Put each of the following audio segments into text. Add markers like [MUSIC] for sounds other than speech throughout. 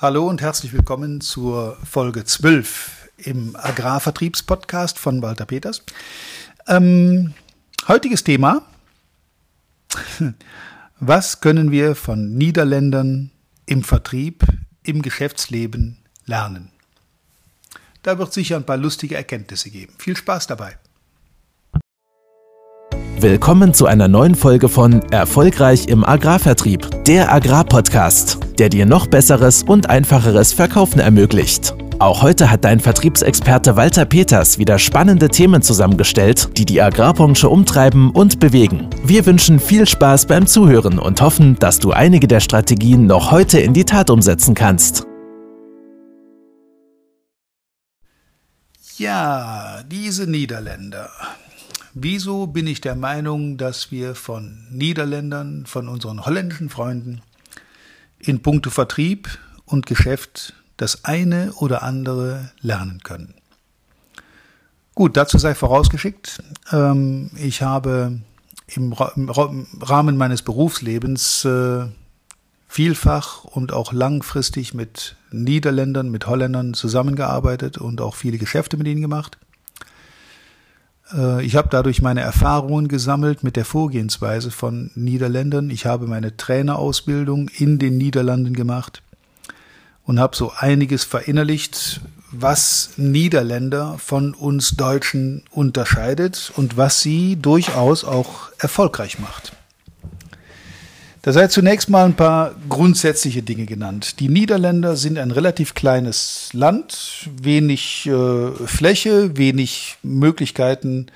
Hallo und herzlich willkommen zur Folge 12 im Agrarvertriebspodcast von Walter Peters. Ähm, heutiges Thema. [LAUGHS] Was können wir von Niederländern im Vertrieb, im Geschäftsleben lernen? Da wird sicher ein paar lustige Erkenntnisse geben. Viel Spaß dabei. Willkommen zu einer neuen Folge von Erfolgreich im Agrarvertrieb, der Agrarpodcast, der dir noch besseres und einfacheres Verkaufen ermöglicht. Auch heute hat dein Vertriebsexperte Walter Peters wieder spannende Themen zusammengestellt, die die Agrarbranche umtreiben und bewegen. Wir wünschen viel Spaß beim Zuhören und hoffen, dass du einige der Strategien noch heute in die Tat umsetzen kannst. Ja, diese Niederländer. Wieso bin ich der Meinung, dass wir von Niederländern, von unseren holländischen Freunden in puncto Vertrieb und Geschäft das eine oder andere lernen können? Gut, dazu sei vorausgeschickt, ähm, ich habe im, Rahmen meines Berufslebens äh, vielfach und auch langfristig mit Niederländern, mit Holländern zusammengearbeitet und auch viele Geschäfte mit ihnen gemacht. Äh, ich habe dadurch meine Erfahrungen gesammelt mit der Vorgehensweise von Niederländern. Ich habe meine Trainerausbildung in den Niederlanden gemacht und habe so einiges verinnerlicht, was Niederländer von uns Deutschen unterscheidet und was sie durchaus auch erfolgreich macht. Da sei zunächst mal ein paar grundsätzliche Dinge genannt. Die Niederländer sind ein relativ kleines Land, wenig äh, Fläche, wenig Möglichkeiten,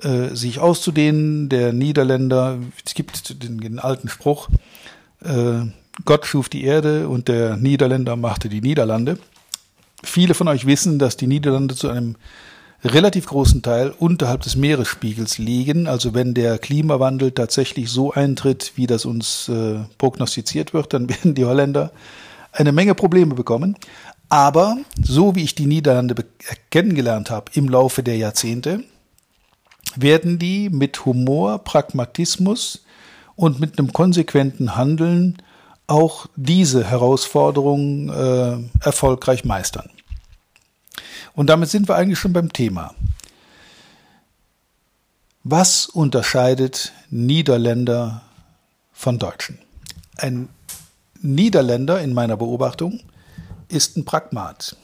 äh, sich auszudehnen. Der Niederländer, es gibt den, den alten Spruch, äh, Gott schuf die Erde und der Niederländer machte die Niederlande. Viele von euch wissen, dass die Niederlande zu einem relativ großen Teil unterhalb des Meeresspiegels liegen. Also wenn der Klimawandel tatsächlich so eintritt, wie das uns äh, prognostiziert wird, dann [LAUGHS] werden die Holländer eine Menge Probleme bekommen. Aber so wie ich die Niederlande kennengelernt habe im Laufe der Jahrzehnte, werden die mit Humor, Pragmatismus und mit einem konsequenten Handeln auch diese Herausforderungen äh, erfolgreich meistern. Und damit sind wir eigentlich schon beim Thema. Was unterscheidet Niederländer von Deutschen? Ein Niederländer in meiner Beobachtung ist ein Pragmat.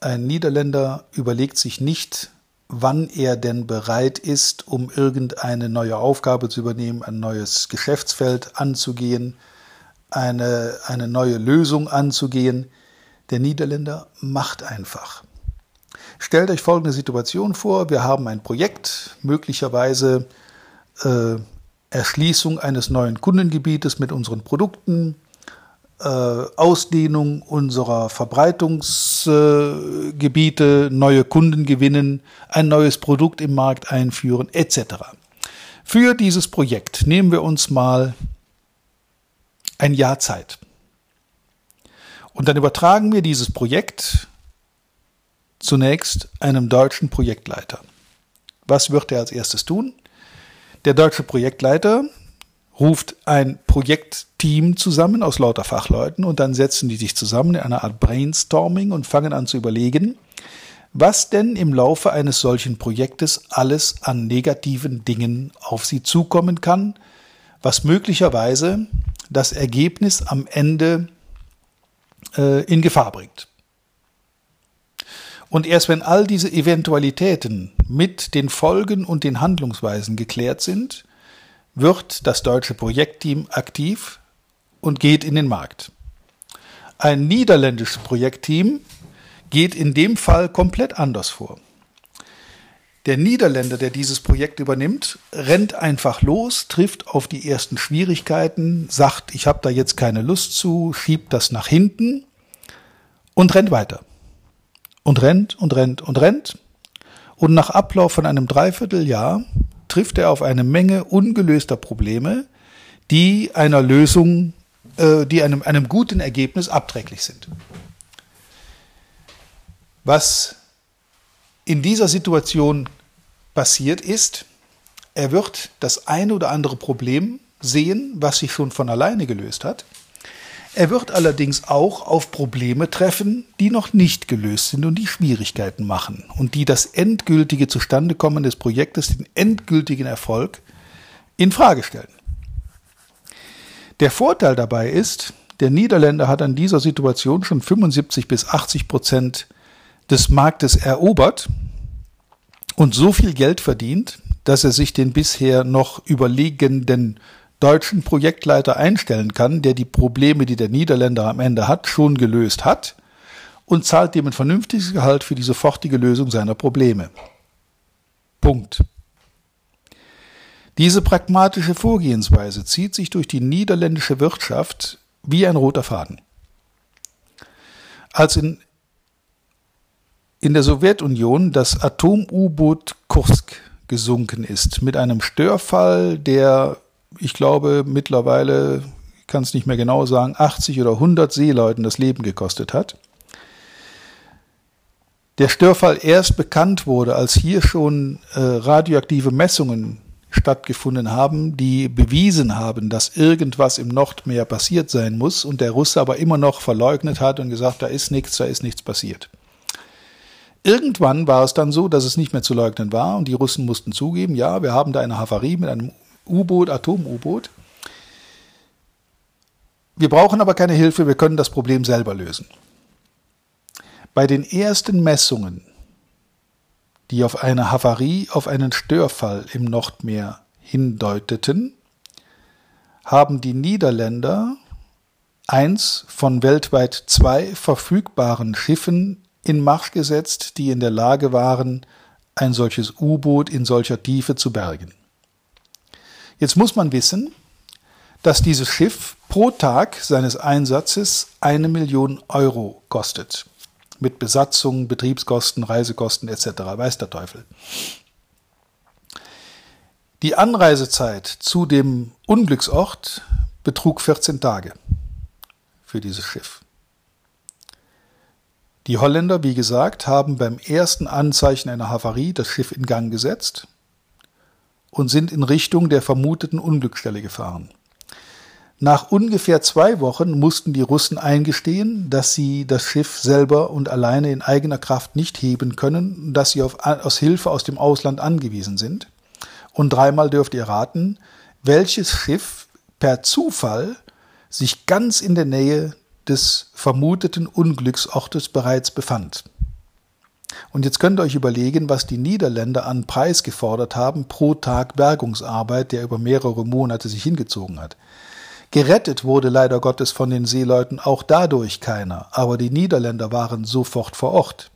Ein Niederländer überlegt sich nicht, wann er denn bereit ist, um irgendeine neue Aufgabe zu übernehmen, ein neues Geschäftsfeld anzugehen, eine, eine neue Lösung anzugehen. Der Niederländer macht einfach. Stellt euch folgende Situation vor. Wir haben ein Projekt, möglicherweise äh, Erschließung eines neuen Kundengebietes mit unseren Produkten, äh, Ausdehnung unserer Verbreitungsgebiete, äh, neue Kunden gewinnen, ein neues Produkt im Markt einführen, etc. Für dieses Projekt nehmen wir uns mal ein Jahr Zeit. Und dann übertragen wir dieses Projekt zunächst einem deutschen Projektleiter. Was wird er als erstes tun? Der deutsche Projektleiter ruft ein Projektteam zusammen aus lauter Fachleuten und dann setzen die sich zusammen in einer Art Brainstorming und fangen an zu überlegen, was denn im Laufe eines solchen Projektes alles an negativen Dingen auf sie zukommen kann, was möglicherweise das Ergebnis am Ende in Gefahr bringt. Und erst wenn all diese Eventualitäten mit den Folgen und den Handlungsweisen geklärt sind, wird das deutsche Projektteam aktiv und geht in den Markt. Ein niederländisches Projektteam geht in dem Fall komplett anders vor. Der Niederländer, der dieses Projekt übernimmt, rennt einfach los, trifft auf die ersten Schwierigkeiten, sagt, ich habe da jetzt keine Lust zu, schiebt das nach hinten und rennt weiter und rennt und rennt und rennt. Und nach Ablauf von einem Dreivierteljahr trifft er auf eine Menge ungelöster Probleme, die einer Lösung, äh, die einem, einem guten Ergebnis abträglich sind. Was in dieser Situation passiert ist, er wird das eine oder andere Problem sehen, was sich schon von alleine gelöst hat. Er wird allerdings auch auf Probleme treffen, die noch nicht gelöst sind und die Schwierigkeiten machen und die das endgültige Zustandekommen des Projektes, den endgültigen Erfolg in Frage stellen. Der Vorteil dabei ist, der Niederländer hat an dieser Situation schon 75 bis 80 Prozent des Marktes erobert und so viel Geld verdient, dass er sich den bisher noch überlegenden deutschen Projektleiter einstellen kann, der die Probleme, die der Niederländer am Ende hat, schon gelöst hat und zahlt dem ein vernünftiges Gehalt für die sofortige Lösung seiner Probleme. Punkt. Diese pragmatische Vorgehensweise zieht sich durch die niederländische Wirtschaft wie ein roter Faden. Als in, in der Sowjetunion das Atom-U-Boot Kursk gesunken ist, mit einem Störfall, der ich glaube, mittlerweile, ich kann es nicht mehr genau sagen, 80 oder 100 Seeleuten das Leben gekostet hat. Der Störfall erst bekannt wurde, als hier schon äh, radioaktive Messungen stattgefunden haben, die bewiesen haben, dass irgendwas im Nordmeer passiert sein muss und der Russe aber immer noch verleugnet hat und gesagt, da ist nichts, da ist nichts passiert. Irgendwann war es dann so, dass es nicht mehr zu leugnen war und die Russen mussten zugeben, ja, wir haben da eine Havarie mit einem U-Boot, Atom-U-Boot. Wir brauchen aber keine Hilfe, wir können das Problem selber lösen. Bei den ersten Messungen, die auf eine Havarie, auf einen Störfall im Nordmeer hindeuteten, haben die Niederländer eins von weltweit zwei verfügbaren Schiffen in Marsch gesetzt, die in der Lage waren, ein solches U-Boot in solcher Tiefe zu bergen. Jetzt muss man wissen, dass dieses Schiff pro Tag seines Einsatzes eine Million Euro kostet. Mit Besatzung, Betriebskosten, Reisekosten etc. Weiß der Teufel. Die Anreisezeit zu dem Unglücksort betrug 14 Tage für dieses Schiff. Die Holländer, wie gesagt, haben beim ersten Anzeichen einer Havarie das Schiff in Gang gesetzt und sind in Richtung der vermuteten Unglücksstelle gefahren. Nach ungefähr zwei Wochen mussten die Russen eingestehen, dass sie das Schiff selber und alleine in eigener Kraft nicht heben können, dass sie auf, aus Hilfe aus dem Ausland angewiesen sind. Und dreimal dürft ihr raten, welches Schiff per Zufall sich ganz in der Nähe des vermuteten Unglücksortes bereits befand. Und jetzt könnt ihr euch überlegen, was die Niederländer an Preis gefordert haben pro Tag Bergungsarbeit, der über mehrere Monate sich hingezogen hat. Gerettet wurde leider Gottes von den Seeleuten auch dadurch keiner, aber die Niederländer waren sofort vor Ort.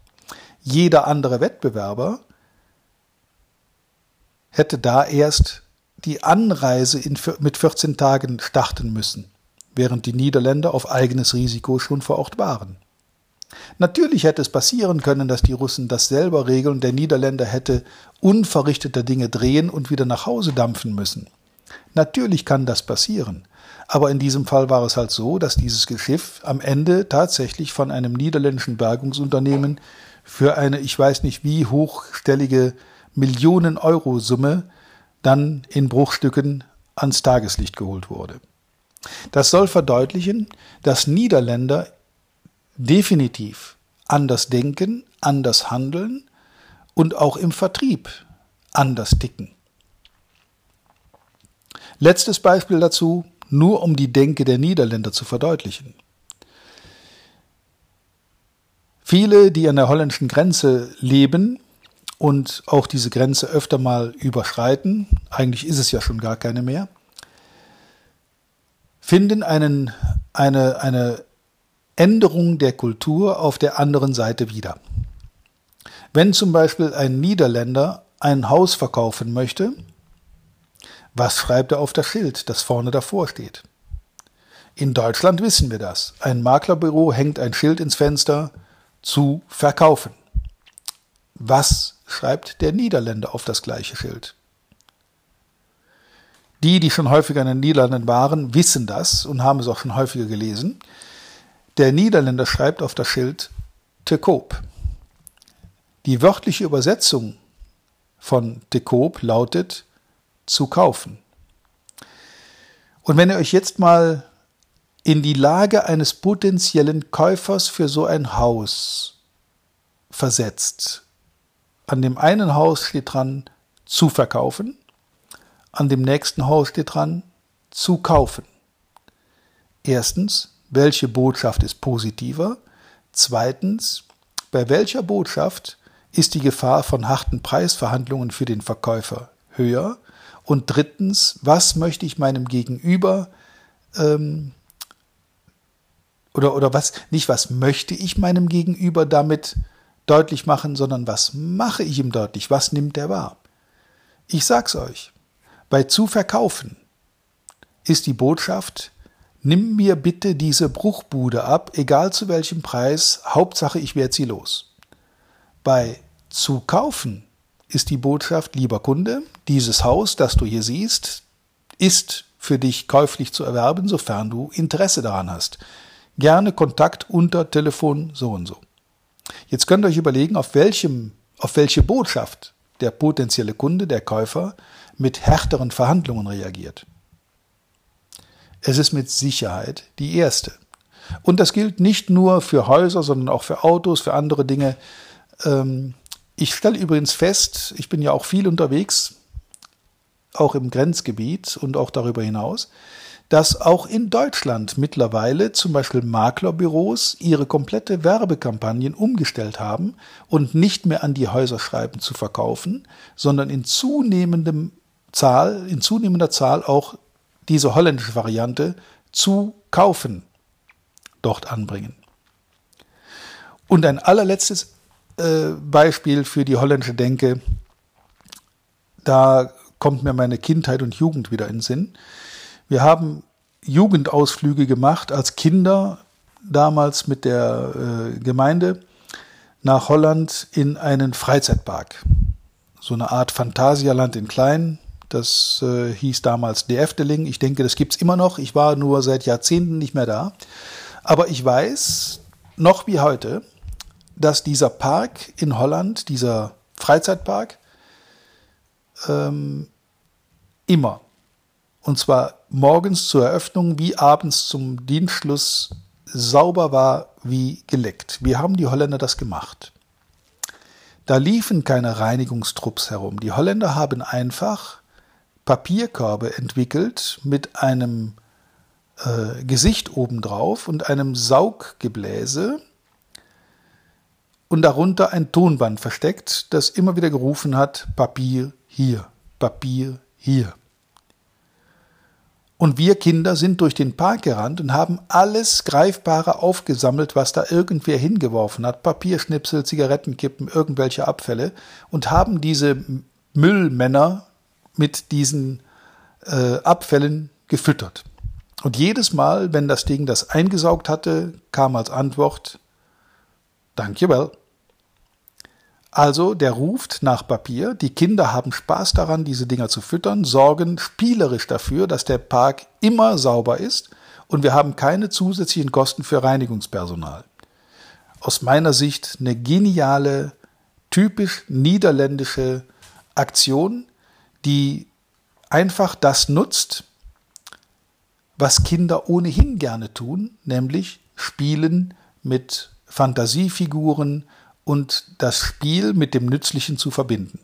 Jeder andere Wettbewerber hätte da erst die Anreise in, mit 14 Tagen starten müssen, während die Niederländer auf eigenes Risiko schon vor Ort waren. Natürlich hätte es passieren können, dass die Russen das selber regeln, der Niederländer hätte unverrichteter Dinge drehen und wieder nach Hause dampfen müssen. Natürlich kann das passieren. Aber in diesem Fall war es halt so, dass dieses Schiff am Ende tatsächlich von einem niederländischen Bergungsunternehmen für eine, ich weiß nicht wie hochstellige Millionen-Euro-Summe dann in Bruchstücken ans Tageslicht geholt wurde. Das soll verdeutlichen, dass Niederländer definitiv anders denken, anders handeln und auch im Vertrieb anders ticken. Letztes Beispiel dazu, nur um die Denke der Niederländer zu verdeutlichen. Viele, die an der holländischen Grenze leben und auch diese Grenze öfter mal überschreiten, eigentlich ist es ja schon gar keine mehr, finden einen, eine, eine Änderung der Kultur auf der anderen Seite wieder. Wenn zum Beispiel ein Niederländer ein Haus verkaufen möchte, was schreibt er auf das Schild, das vorne davor steht? In Deutschland wissen wir das. Ein Maklerbüro hängt ein Schild ins Fenster zu verkaufen. Was schreibt der Niederländer auf das gleiche Schild? Die, die schon häufiger in den Niederlanden waren, wissen das und haben es auch schon häufiger gelesen. Der Niederländer schreibt auf das Schild te koop. Die wörtliche Übersetzung von te koop lautet zu kaufen. Und wenn ihr euch jetzt mal in die Lage eines potenziellen Käufers für so ein Haus versetzt. An dem einen Haus steht dran zu verkaufen, an dem nächsten Haus steht dran zu kaufen. Erstens, welche Botschaft ist positiver? Zweitens, bei welcher Botschaft ist die Gefahr von harten Preisverhandlungen für den Verkäufer höher? Und drittens, was möchte ich meinem Gegenüber ähm, oder, oder was, nicht was möchte ich meinem Gegenüber damit deutlich machen, sondern was mache ich ihm deutlich, was nimmt er wahr. Ich sag's euch, bei zu verkaufen ist die Botschaft, nimm mir bitte diese Bruchbude ab, egal zu welchem Preis, Hauptsache ich werde sie los. Bei zu kaufen ist die Botschaft, lieber Kunde, dieses Haus, das du hier siehst, ist für dich käuflich zu erwerben, sofern du Interesse daran hast gerne Kontakt unter Telefon so und so. Jetzt könnt ihr euch überlegen, auf welchem, auf welche Botschaft der potenzielle Kunde, der Käufer, mit härteren Verhandlungen reagiert. Es ist mit Sicherheit die erste. Und das gilt nicht nur für Häuser, sondern auch für Autos, für andere Dinge. Ähm, ich stelle übrigens fest, ich bin ja auch viel unterwegs, auch im Grenzgebiet und auch darüber hinaus, dass auch in Deutschland mittlerweile zum Beispiel Maklerbüros ihre komplette Werbekampagnen umgestellt haben und nicht mehr an die Häuser schreiben zu verkaufen, sondern in zunehmendem Zahl, in zunehmender Zahl auch diese holländische Variante zu kaufen dort anbringen. Und ein allerletztes äh, Beispiel für die holländische Denke, da kommt mir meine Kindheit und Jugend wieder in den Sinn. Wir haben Jugendausflüge gemacht als Kinder, damals mit der äh, Gemeinde, nach Holland in einen Freizeitpark. So eine Art Phantasialand in Klein. Das äh, hieß damals De Efteling. Ich denke, das gibt es immer noch. Ich war nur seit Jahrzehnten nicht mehr da. Aber ich weiß noch wie heute, dass dieser Park in Holland, dieser Freizeitpark, ähm, immer und zwar morgens zur Eröffnung wie abends zum Dienstschluss sauber war wie geleckt. Wie haben die Holländer das gemacht? Da liefen keine Reinigungstrupps herum. Die Holländer haben einfach Papierkörbe entwickelt mit einem äh, Gesicht obendrauf und einem Sauggebläse und darunter ein Tonband versteckt, das immer wieder gerufen hat, Papier hier, Papier hier. Und wir Kinder sind durch den Park gerannt und haben alles Greifbare aufgesammelt, was da irgendwer hingeworfen hat. Papierschnipsel, Zigarettenkippen, irgendwelche Abfälle und haben diese Müllmänner mit diesen äh, Abfällen gefüttert. Und jedes Mal, wenn das Ding das eingesaugt hatte, kam als Antwort, Danke well. Also der ruft nach Papier, die Kinder haben Spaß daran, diese Dinger zu füttern, sorgen spielerisch dafür, dass der Park immer sauber ist und wir haben keine zusätzlichen Kosten für Reinigungspersonal. Aus meiner Sicht eine geniale, typisch niederländische Aktion, die einfach das nutzt, was Kinder ohnehin gerne tun, nämlich spielen mit Fantasiefiguren, und das Spiel mit dem Nützlichen zu verbinden.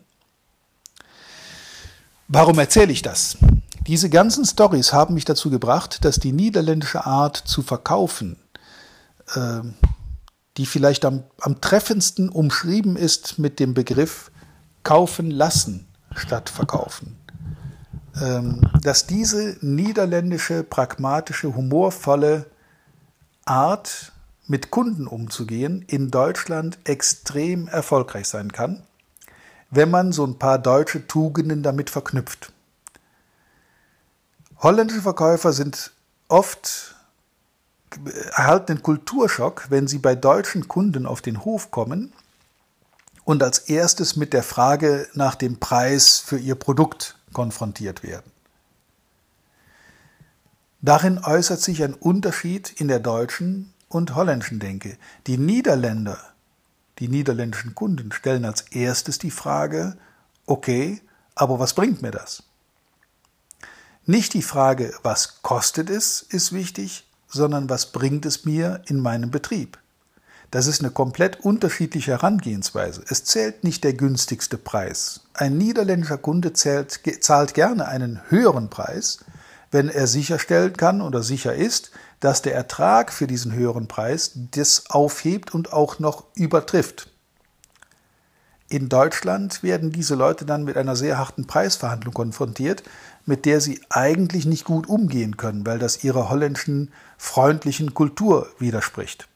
Warum erzähle ich das? Diese ganzen Stories haben mich dazu gebracht, dass die niederländische Art zu verkaufen, äh, die vielleicht am, am treffendsten umschrieben ist mit dem Begriff kaufen lassen statt verkaufen, ähm, dass diese niederländische, pragmatische, humorvolle Art mit Kunden umzugehen, in Deutschland extrem erfolgreich sein kann, wenn man so ein paar deutsche Tugenden damit verknüpft. Holländische Verkäufer sind oft erhalten einen Kulturschock, wenn sie bei deutschen Kunden auf den Hof kommen und als erstes mit der Frage nach dem Preis für ihr Produkt konfrontiert werden. Darin äußert sich ein Unterschied in der deutschen und holländischen denke. Die Niederländer, die niederländischen Kunden stellen als erstes die Frage, okay, aber was bringt mir das? Nicht die Frage, was kostet es, ist wichtig, sondern was bringt es mir in meinem Betrieb. Das ist eine komplett unterschiedliche Herangehensweise. Es zählt nicht der günstigste Preis. Ein niederländischer Kunde zählt, zahlt gerne einen höheren Preis, wenn er sicherstellen kann oder sicher ist, dass der Ertrag für diesen höheren Preis das aufhebt und auch noch übertrifft. In Deutschland werden diese Leute dann mit einer sehr harten Preisverhandlung konfrontiert, mit der sie eigentlich nicht gut umgehen können, weil das ihrer holländischen freundlichen Kultur widerspricht.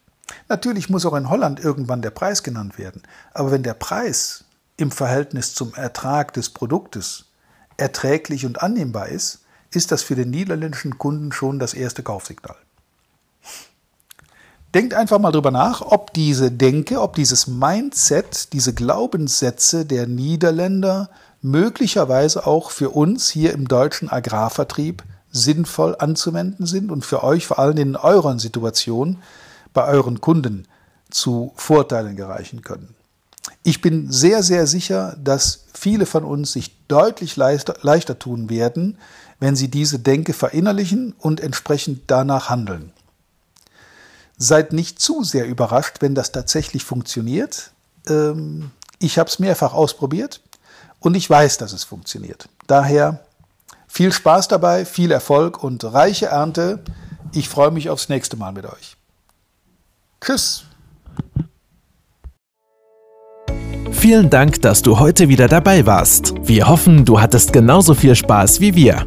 Natürlich muss auch in Holland irgendwann der Preis genannt werden, aber wenn der Preis im Verhältnis zum Ertrag des Produktes erträglich und annehmbar ist, ist das für den niederländischen Kunden schon das erste Kaufsignal. Denkt einfach mal drüber nach, ob diese Denke, ob dieses Mindset, diese Glaubenssätze der Niederländer möglicherweise auch für uns hier im deutschen Agrarvertrieb sinnvoll anzuwenden sind und für euch vor allem in euren Situationen bei euren Kunden zu Vorteilen gereichen können. Ich bin sehr, sehr sicher, dass viele von uns sich deutlich leichter, leichter tun werden, wenn sie diese Denke verinnerlichen und entsprechend danach handeln. Seid nicht zu sehr überrascht, wenn das tatsächlich funktioniert. Ähm, ich habe es mehrfach ausprobiert und ich weiß, dass es funktioniert. Daher viel Spaß dabei, viel Erfolg und reiche Ernte. Ich freue mich aufs nächste Mal mit euch. Tschüss. Vielen Dank, dass du heute wieder dabei warst. Wir hoffen, du hattest genauso viel Spaß wie wir.